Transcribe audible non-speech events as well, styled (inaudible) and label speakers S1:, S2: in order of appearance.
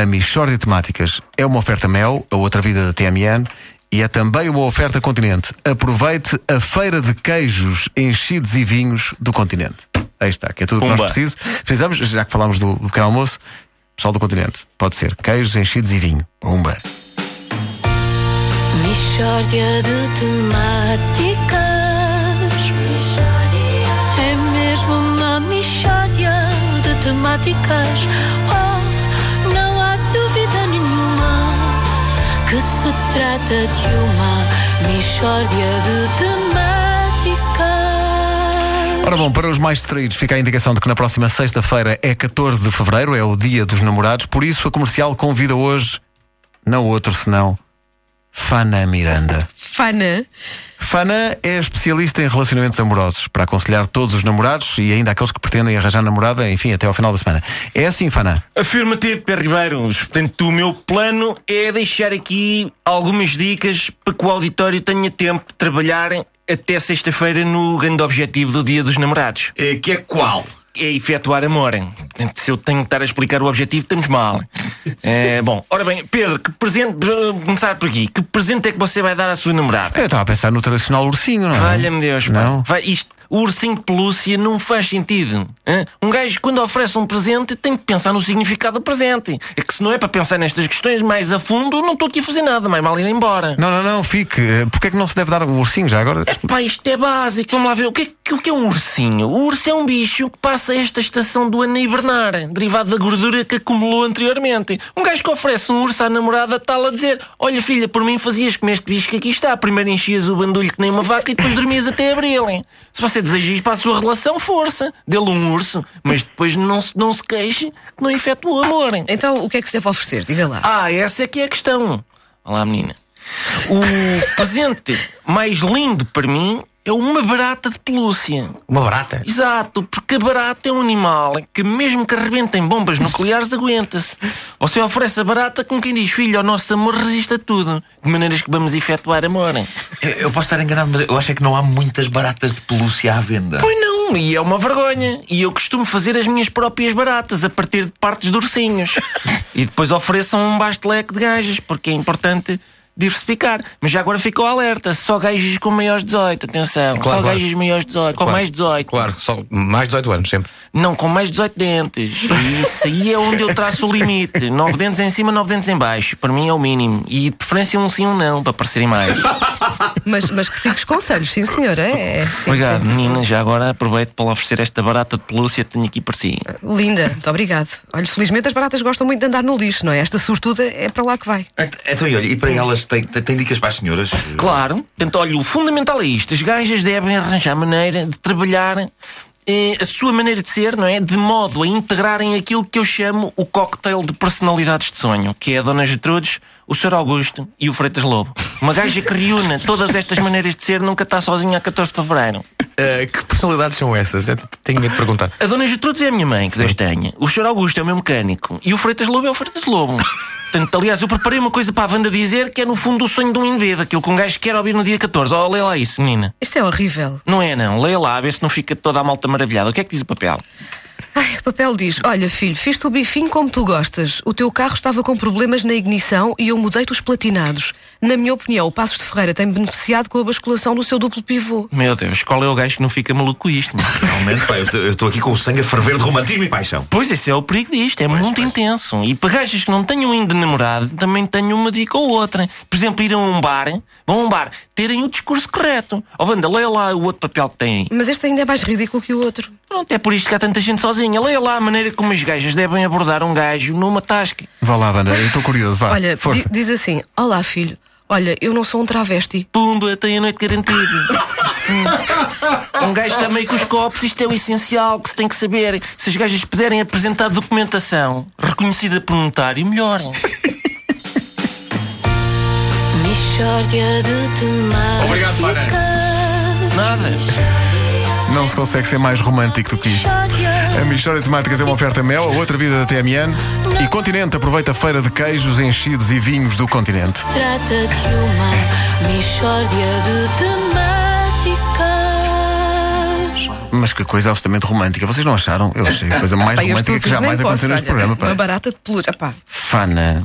S1: A Michórdia de Temáticas é uma oferta Mel, a outra vida da TMN, e é também uma oferta Continente. Aproveite a feira de queijos, enchidos e vinhos do Continente. Aí está, que é tudo o que nós
S2: Pumba.
S1: precisamos. Precisamos, já que falámos do, do pequeno almoço, pessoal do Continente, pode ser queijos, enchidos e vinho. Pumba.
S3: Mishória de temáticas. É mesmo uma mishória de temáticas. Oh, que se trata de uma mishória de temáticas.
S1: Ora bom, para os mais distraídos, fica a indicação de que na próxima sexta-feira é 14 de fevereiro, é o dia dos namorados, por isso a comercial convida hoje, não outro senão, Fana Miranda.
S4: Fana.
S1: Fana é especialista em relacionamentos amorosos para aconselhar todos os namorados e ainda aqueles que pretendem arranjar namorada, enfim, até ao final da semana. É assim, Fana?
S2: Afirmativo, Pé Ribeiro. Portanto, o meu plano é deixar aqui algumas dicas para que o auditório tenha tempo de trabalhar até sexta-feira no grande objetivo do Dia dos Namorados.
S5: Eh, Que é qual?
S2: É efetuar amor. Portanto, se eu tenho que estar a explicar o objetivo, estamos mal. É, bom, ora bem, Pedro, que presente, começar por aqui. Que presente é que você vai dar à sua namorada?
S1: Eu estava a pensar no tradicional ursinho, não é?
S2: Valha-me Deus.
S1: Não?
S2: Vai, isto, o ursinho de pelúcia não faz sentido. hã? Um gajo, quando oferece um presente, tem que pensar no significado do presente. É que se não é para pensar nestas questões mais a fundo, não estou aqui a fazer nada, mais mal ir embora.
S1: Não, não, não, fique. Porquê é que não se deve dar o ursinho já agora?
S2: Pá, isto é básico. Vamos lá ver. O que, é, o que é um ursinho? O urso é um bicho que passa esta estação do ano a hibernar, derivado da gordura que acumulou anteriormente. Um gajo que oferece um urso à namorada está-lhe a dizer: Olha, filha, por mim fazias como este bicho que aqui está. Primeiro enchias o bandulho que nem uma vaca e depois dormias até abri-lo. Se você deseja isto para a sua relação, força. Dê-lhe um urso, mas depois não se, não se queixe que não efetua o amor.
S4: Então, o que é que se deve oferecer? Diga lá.
S2: Ah, essa é que é a questão. Olá, menina. O (laughs) presente mais lindo para mim é uma barata de pelúcia.
S5: Uma barata?
S2: Exato, porque a barata é um animal que, mesmo que arrebente em bombas nucleares, aguenta-se. Você oferece a barata como quem diz: Filho, o nosso amor resiste a tudo. De maneiras que vamos efetuar amor.
S5: Eu, eu posso estar enganado, mas eu acho é que não há muitas baratas de pelúcia à venda.
S2: Pois não, e é uma vergonha. E eu costumo fazer as minhas próprias baratas a partir de partes de ursinhos. (laughs) e depois ofereçam um basto leque de gajas, porque é importante diversificar. Mas já agora ficou alerta: só gajas com maiores 18, atenção.
S6: Claro,
S2: só
S6: claro.
S2: gajas maiores 18, com
S6: Claro.
S2: mais 18.
S6: Claro, só mais 18 anos, sempre.
S2: Não, com mais 18 dentes. E Isso aí é onde eu traço o limite. 9 dentes em cima, 9 dentes em baixo. Para mim é o mínimo. E de preferência um sim um não, para parecerem mais.
S4: Mas, mas que ricos conselhos, sim, senhor. É, é sim,
S2: Obrigado,
S4: sim.
S2: menina. Já agora aproveito para lhe oferecer esta barata de pelúcia que tenho aqui para si.
S4: Linda, muito obrigado. Olha, felizmente as baratas gostam muito de andar no lixo, não é? Esta sortuda é para lá que vai.
S5: Então, e olha, e para elas, tem, tem, tem dicas para as senhoras?
S2: Claro. Portanto, olha, o fundamental é isto. As gajas devem arranjar maneira de trabalhar eh, a sua maneira de ser, não é? De modo a integrarem aquilo que eu chamo o cocktail de personalidades de sonho, que é a Dona Gertrudes, o Sr. Augusto e o Freitas Lobo. Uma gaja que reúne todas estas maneiras de ser nunca está sozinha a 14 de fevereiro.
S6: Eh, que personalidades são essas? É, Tenho medo de perguntar.
S2: A Dona Gertrudes é a minha mãe, que Deus tenha. O Sr. Augusto é o meu mecânico. E o Freitas Lobo é o Freitas Lobo. Portanto, aliás, eu preparei uma coisa para a Wanda dizer que é no fundo o sonho de um indivíduo, aquilo que um gajo quer ouvir no dia 14. Oh, lê lá isso, menina.
S4: Isto é horrível.
S2: Não é, não. Leia lá, a ver se não fica toda a malta maravilhada. O que é que diz o papel?
S4: Ai, o papel diz: Olha, filho, fiz-te o bifinho como tu gostas. O teu carro estava com problemas na ignição e eu mudei-te os platinados. Na minha opinião, o Passos de Ferreira tem beneficiado com a basculação do seu duplo pivô.
S2: Meu Deus, qual é o gajo que não fica maluco com isto? (laughs)
S5: Realmente, pá, eu estou- aqui com o sangue a ferver de romantismo e paixão.
S2: Pois, esse é o perigo disto. É
S5: Pois,
S2: muito
S5: pois.
S2: intenso. E para gajas que não tenham ainda namorado, também tenho uma dica ou outra. Por exemplo, ir a um bar, vão a um bar, terem o discurso correto. Ó, Wanda, leia lá o outro papel que tem aí.
S4: Mas este ainda é mais ridículo que o outro.
S2: Pronto, é por isto que há tanta gente sozinha. Leia lá a maneira como as gajas devem abordar um gajo numa tasca.
S1: Vá lá, Wanda, eu estou curioso, vá.
S4: Olha,
S1: força.
S4: diz assim: Olá, filho. Olha, eu não sou um travesti.
S2: Pumba, tem a noite garantida. Hum. um gajo está meio com os copos, isto é o essencial que se tem que saber. Se as gajas puderem apresentar documentação reconhecida por notário, melhor.
S6: Obrigado, Fana.
S2: Nada.
S1: Não se consegue ser mais romântico do que isto. A Mistória de Temáticas é uma oferta Mel, a outra vida da TMN. E Continente aproveita a feira de queijos, enchidos e vinhos do Continente.
S3: Trata de uma mishória de temáticas.
S1: Mas que coisa absolutamente romântica. Vocês não acharam? Eu achei a coisa mais romântica que jamais aconteceu neste programa. pá.
S4: Uma barata de pelúcia. Pá.
S1: Fana.